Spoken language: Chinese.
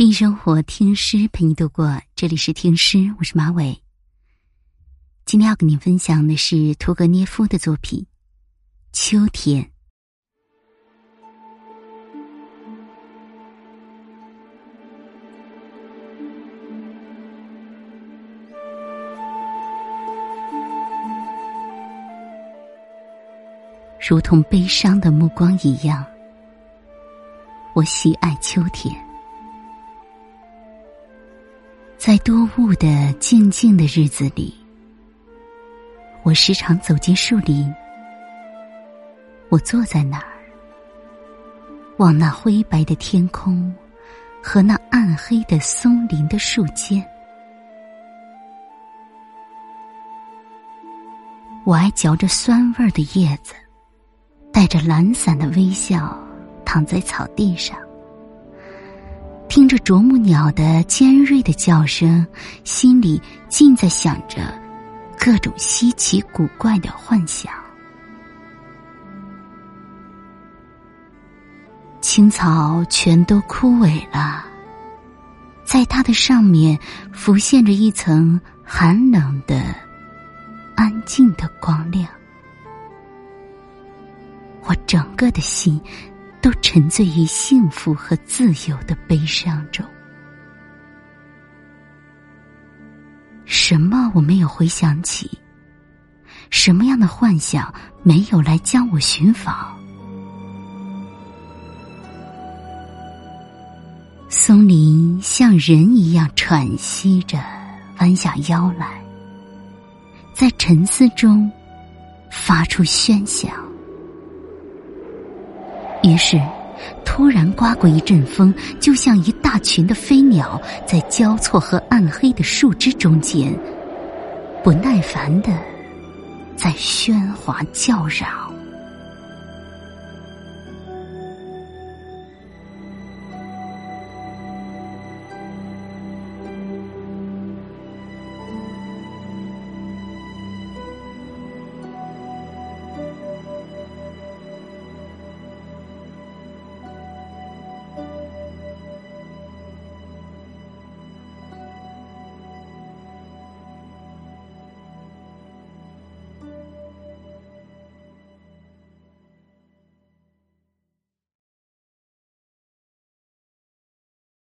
诗意生活，听诗陪你度过。这里是听诗，我是马伟。今天要跟您分享的是屠格涅夫的作品《秋天》。如同悲伤的目光一样，我喜爱秋天。在多雾的静静的日子里，我时常走进树林。我坐在那儿，望那灰白的天空和那暗黑的松林的树间。我爱嚼着酸味儿的叶子，带着懒散的微笑，躺在草地上。听着啄木鸟的尖锐的叫声，心里尽在想着各种稀奇古怪的幻想。青草全都枯萎了，在它的上面浮现着一层寒冷的、安静的光亮。我整个的心。都沉醉于幸福和自由的悲伤中。什么我没有回想起？什么样的幻想没有来将我寻访？松林像人一样喘息着，弯下腰来，在沉思中发出喧响。于是，突然刮过一阵风，就像一大群的飞鸟在交错和暗黑的树枝中间，不耐烦的在喧哗叫嚷。